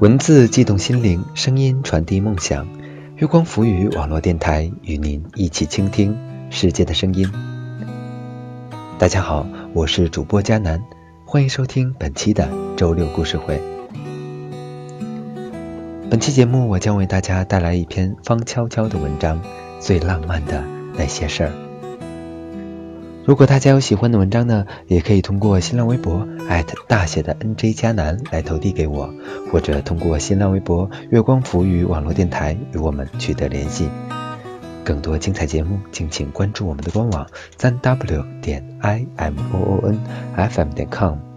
文字悸动心灵，声音传递梦想。月光浮语网络电台与您一起倾听世界的声音。大家好，我是主播佳楠，欢迎收听本期的周六故事会。本期节目，我将为大家带来一篇方悄悄的文章，《最浪漫的那些事儿》。如果大家有喜欢的文章呢，也可以通过新浪微博大写的 NJ 加南来投递给我，或者通过新浪微博月光浮语网络电台与我们取得联系。更多精彩节目，敬请关注我们的官网三 w 点 i m o o n f m 点 com。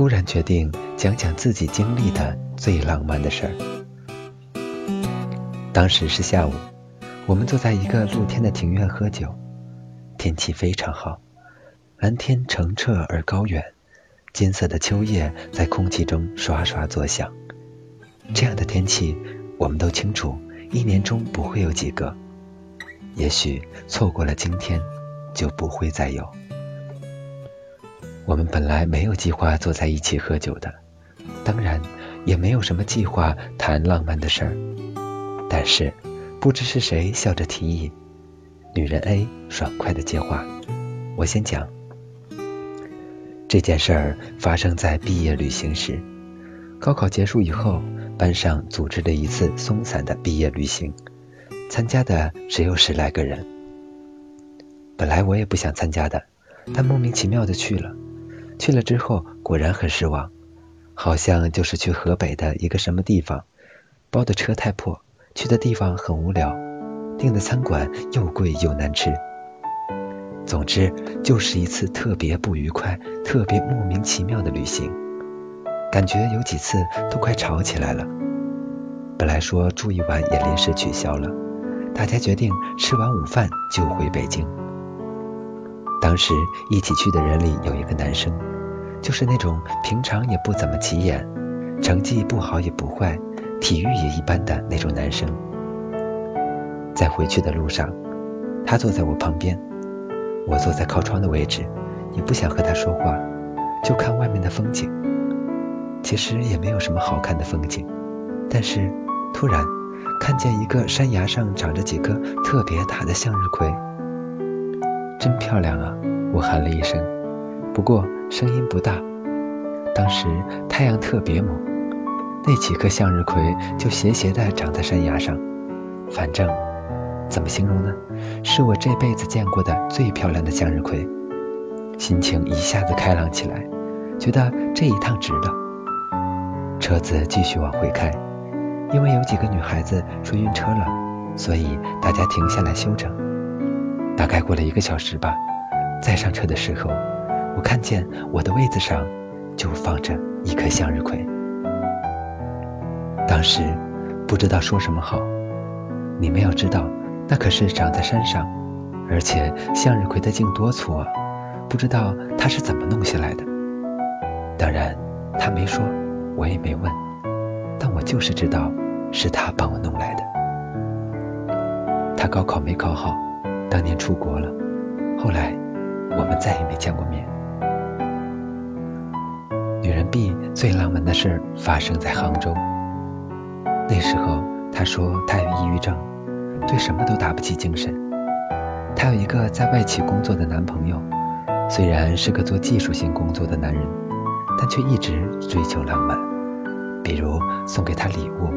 突然决定讲讲自己经历的最浪漫的事儿。当时是下午，我们坐在一个露天的庭院喝酒，天气非常好，蓝天澄澈而高远，金色的秋叶在空气中刷刷作响。这样的天气，我们都清楚，一年中不会有几个，也许错过了今天，就不会再有。我们本来没有计划坐在一起喝酒的，当然也没有什么计划谈浪漫的事儿。但是不知是谁笑着提议，女人 A 爽快的接话：“我先讲。这件事儿发生在毕业旅行时，高考结束以后，班上组织了一次松散的毕业旅行，参加的只有十来个人。本来我也不想参加的，但莫名其妙的去了。”去了之后果然很失望，好像就是去河北的一个什么地方，包的车太破，去的地方很无聊，订的餐馆又贵又难吃。总之就是一次特别不愉快、特别莫名其妙的旅行，感觉有几次都快吵起来了。本来说住一晚也临时取消了，大家决定吃完午饭就回北京。当时一起去的人里有一个男生。就是那种平常也不怎么起眼，成绩不好也不坏，体育也一般的那种男生。在回去的路上，他坐在我旁边，我坐在靠窗的位置，也不想和他说话，就看外面的风景。其实也没有什么好看的风景，但是突然看见一个山崖上长着几颗特别大的向日葵，真漂亮啊！我喊了一声，不过。声音不大，当时太阳特别猛，那几颗向日葵就斜斜的长在山崖上，反正怎么形容呢？是我这辈子见过的最漂亮的向日葵，心情一下子开朗起来，觉得这一趟值得。车子继续往回开，因为有几个女孩子说晕车了，所以大家停下来休整。大概过了一个小时吧，再上车的时候。我看见我的位子上就放着一颗向日葵，当时不知道说什么好。你们要知道，那可是长在山上，而且向日葵的茎多粗啊，不知道他是怎么弄下来的。当然他没说，我也没问，但我就是知道是他帮我弄来的。他高考没考好，当年出国了，后来我们再也没见过面。女人 B 最浪漫的事发生在杭州。那时候她说她有抑郁症，对什么都打不起精神。她有一个在外企工作的男朋友，虽然是个做技术性工作的男人，但却一直追求浪漫，比如送给她礼物，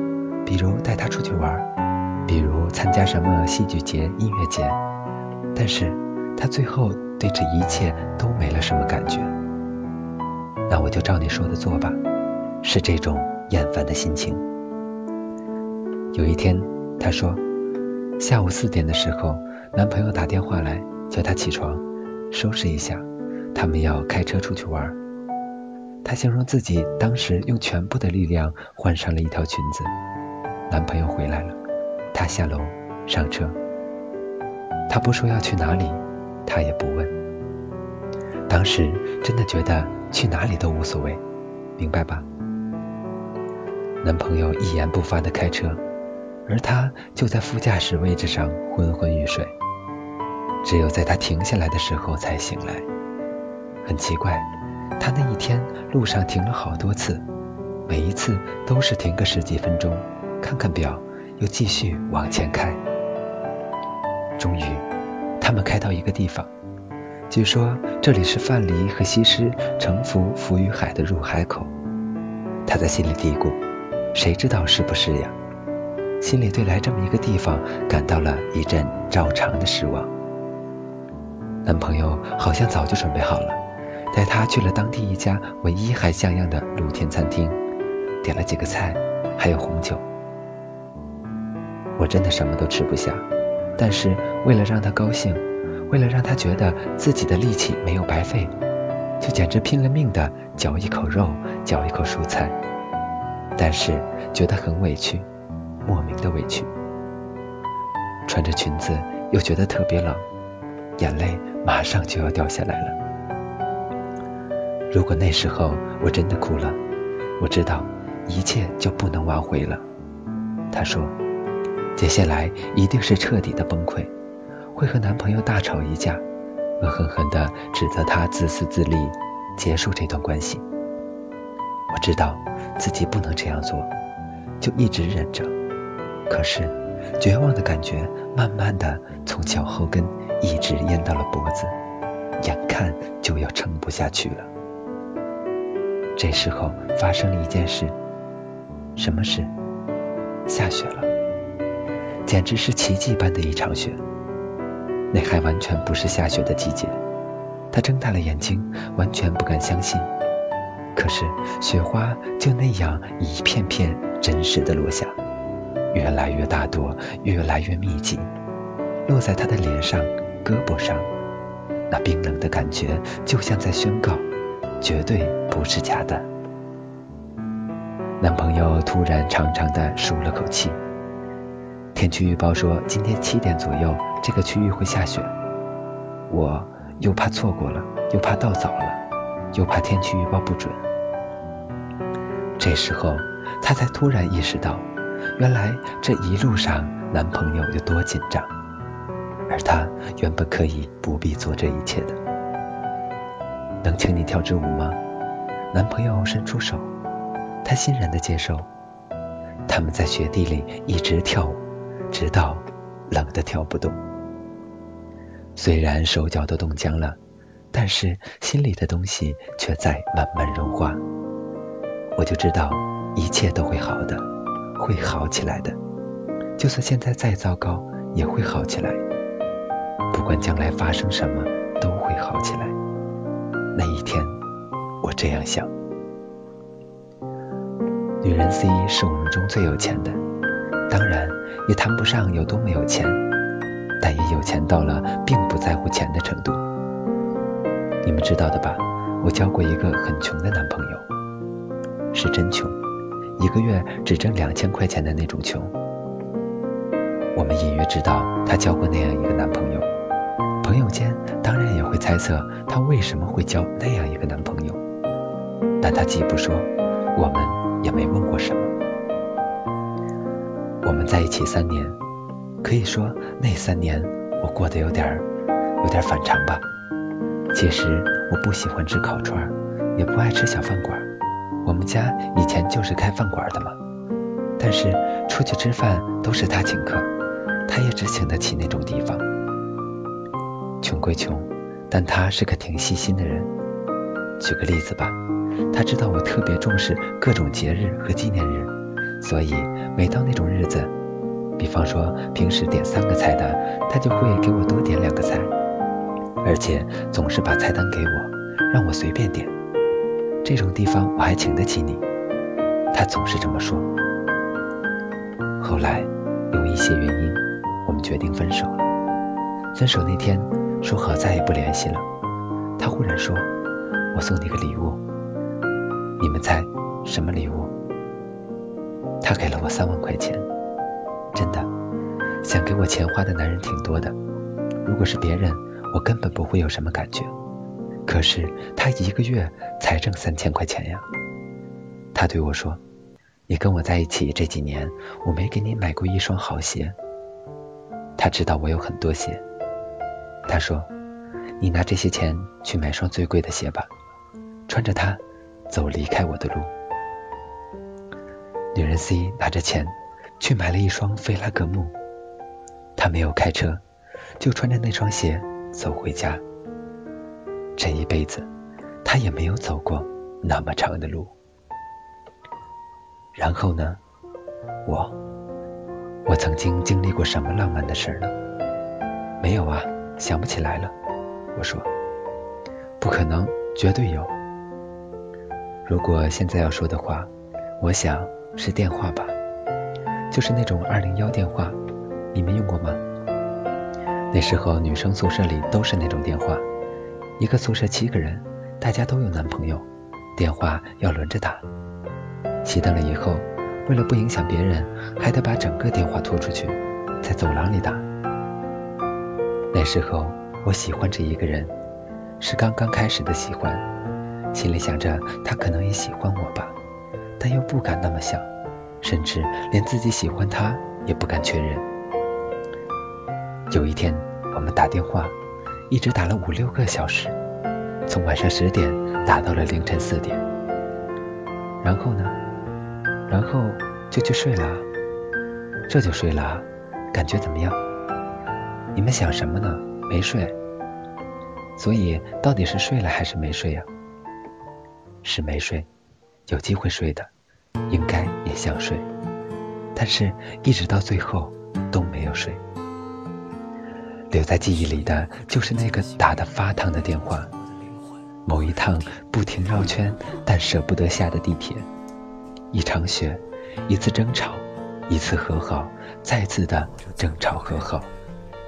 比如带她出去玩，比如参加什么戏剧节、音乐节。但是她最后对这一切都没了什么感觉。那我就照你说的做吧，是这种厌烦的心情。有一天，她说，下午四点的时候，男朋友打电话来叫她起床，收拾一下，他们要开车出去玩。她形容自己当时用全部的力量换上了一条裙子。男朋友回来了，她下楼上车。他不说要去哪里，他也不问。当时真的觉得去哪里都无所谓，明白吧？男朋友一言不发的开车，而她就在副驾驶位置上昏昏欲睡，只有在他停下来的时候才醒来。很奇怪，他那一天路上停了好多次，每一次都是停个十几分钟，看看表，又继续往前开。终于，他们开到一个地方，据说这里是范蠡和西施乘浮浮于海的入海口。他在心里嘀咕。谁知道是不是呀？心里对来这么一个地方感到了一阵照常的失望。男朋友好像早就准备好了，带他去了当地一家唯一还像样的露天餐厅，点了几个菜，还有红酒。我真的什么都吃不下，但是为了让他高兴，为了让他觉得自己的力气没有白费，就简直拼了命的嚼一口肉，嚼一口蔬菜。但是觉得很委屈，莫名的委屈。穿着裙子又觉得特别冷，眼泪马上就要掉下来了。如果那时候我真的哭了，我知道一切就不能挽回了。他说，接下来一定是彻底的崩溃，会和男朋友大吵一架，恶狠狠地指责他自私自利，结束这段关系。我知道。自己不能这样做，就一直忍着。可是绝望的感觉慢慢的从脚后跟一直淹到了脖子，眼看就要撑不下去了。这时候发生了一件事，什么事？下雪了，简直是奇迹般的一场雪。那还完全不是下雪的季节。他睁大了眼睛，完全不敢相信。可是雪花就那样一片片真实的落下，越来越大朵，越来越密集，落在他的脸上、胳膊上。那冰冷的感觉就像在宣告，绝对不是假的。男朋友突然长长的舒了口气。天气预报说今天七点左右这个区域会下雪，我又怕错过了，又怕到早了。又怕天气预报不准，这时候她才突然意识到，原来这一路上男朋友有多紧张，而她原本可以不必做这一切的。能请你跳支舞吗？男朋友伸出手，她欣然的接受。他们在雪地里一直跳舞，直到冷的跳不动。虽然手脚都冻僵了。但是心里的东西却在慢慢融化，我就知道一切都会好的，会好起来的。就算现在再糟糕，也会好起来。不管将来发生什么，都会好起来。那一天，我这样想。女人 C 是我们中最有钱的，当然也谈不上有多么有钱，但也有钱到了并不在乎钱的程度。你们知道的吧？我交过一个很穷的男朋友，是真穷，一个月只挣两千块钱的那种穷。我们隐约知道他交过那样一个男朋友，朋友间当然也会猜测他为什么会交那样一个男朋友，但他既不说，我们也没问过什么。我们在一起三年，可以说那三年我过得有点有点反常吧。其实我不喜欢吃烤串，也不爱吃小饭馆。我们家以前就是开饭馆的嘛。但是出去吃饭都是他请客，他也只请得起那种地方。穷归穷，但他是个挺细心的人。举个例子吧，他知道我特别重视各种节日和纪念日，所以每到那种日子，比方说平时点三个菜单，他就会给我多点两个菜。而且总是把菜单给我，让我随便点。这种地方我还请得起你，他总是这么说。后后来，由一些原因，我们决定分手了。分手那天，说好再也不联系了。他忽然说：“我送你个礼物。”你们猜什么礼物？他给了我三万块钱。真的，想给我钱花的男人挺多的。如果是别人，我根本不会有什么感觉。可是他一个月才挣三千块钱呀。他对我说：“你跟我在一起这几年，我没给你买过一双好鞋。”他知道我有很多鞋。他说：“你拿这些钱去买双最贵的鞋吧，穿着它走离开我的路。”女人 C 拿着钱去买了一双菲拉格慕，她没有开车，就穿着那双鞋走回家。这一辈子，她也没有走过那么长的路。然后呢？我，我曾经经历过什么浪漫的事呢？没有啊。想不起来了，我说，不可能，绝对有。如果现在要说的话，我想是电话吧，就是那种二零幺电话，你们用过吗？那时候女生宿舍里都是那种电话，一个宿舍七个人，大家都有男朋友，电话要轮着打。熄灯了以后，为了不影响别人，还得把整个电话拖出去，在走廊里打。那时候我喜欢着一个人，是刚刚开始的喜欢，心里想着他可能也喜欢我吧，但又不敢那么想，甚至连自己喜欢他也不敢确认。有一天我们打电话，一直打了五六个小时，从晚上十点打到了凌晨四点。然后呢？然后就去睡了，这就睡了，感觉怎么样？你们想什么呢？没睡，所以到底是睡了还是没睡呀？是没睡，有机会睡的，应该也想睡，但是一直到最后都没有睡。留在记忆里的就是那个打得发烫的电话，某一趟不停绕圈但舍不得下的地铁，一场雪，一次争吵，一次和好，再次的争吵和好。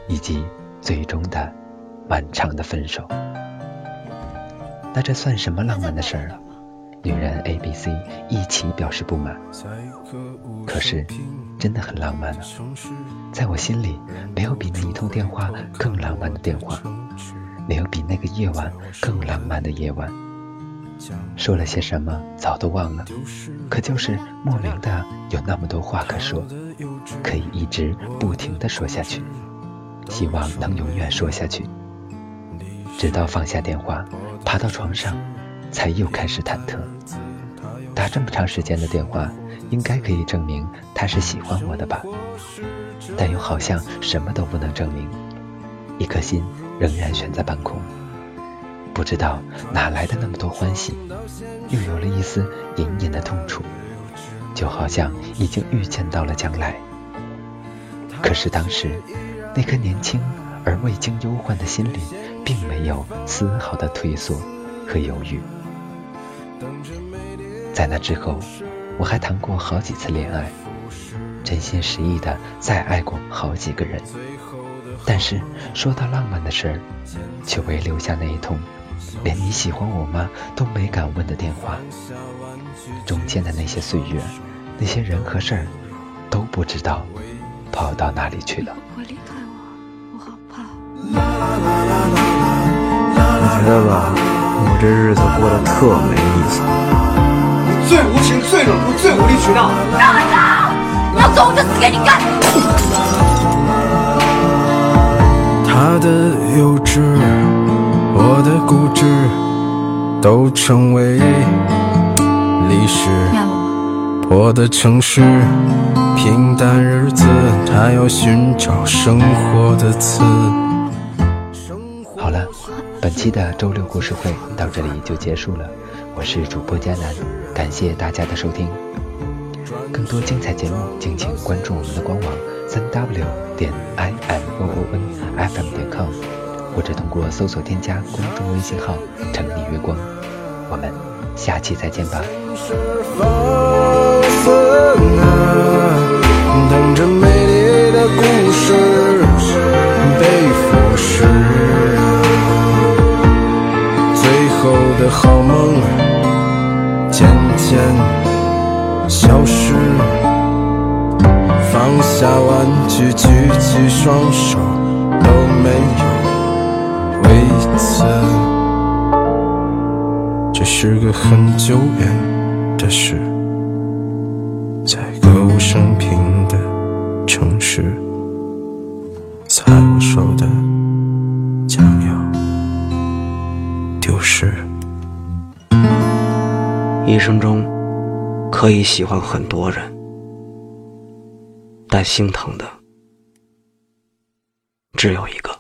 以及最终的漫长的分手，那这算什么浪漫的事儿啊？女人 A、B、C 一起表示不满，可是真的很浪漫啊！在我心里，没有比那一通电话更浪漫的电话，没有比那个夜晚更浪漫的夜晚。说了些什么早都忘了，可就是莫名的有那么多话可说，可以一直不停的说下去。希望能永远说下去，直到放下电话，爬到床上，才又开始忐忑。打这么长时间的电话，应该可以证明他是喜欢我的吧？但又好像什么都不能证明，一颗心仍然悬在半空。不知道哪来的那么多欢喜，又有了一丝隐隐的痛楚，就好像已经预见到了将来。可是当时。那颗年轻而未经忧患的心里，并没有丝毫的退缩和犹豫。在那之后，我还谈过好几次恋爱，真心实意的再爱过好几个人。但是说到浪漫的事儿，却唯留下那一通连你喜欢我吗都没敢问的电话。中间的那些岁月，那些人和事儿，都不知道跑到哪里去了。觉得吧，我这日子过得特没意思。你最无情、最冷酷、最无理取闹。让开！你要走我就死给你看。他的幼稚，我的固执，都成为历史。我的城市，平淡日子，他要寻找生活的刺。本期的周六故事会到这里就结束了，我是主播佳楠，感谢大家的收听。更多精彩节目，敬请关注我们的官网三 w 点 i m o o n f m 点 com，或者通过搜索添加公众微信号“城里月光”。我们下期再见吧。人消失放下玩具举起双手都没有为此这是个很久远的事。一生中可以喜欢很多人，但心疼的只有一个。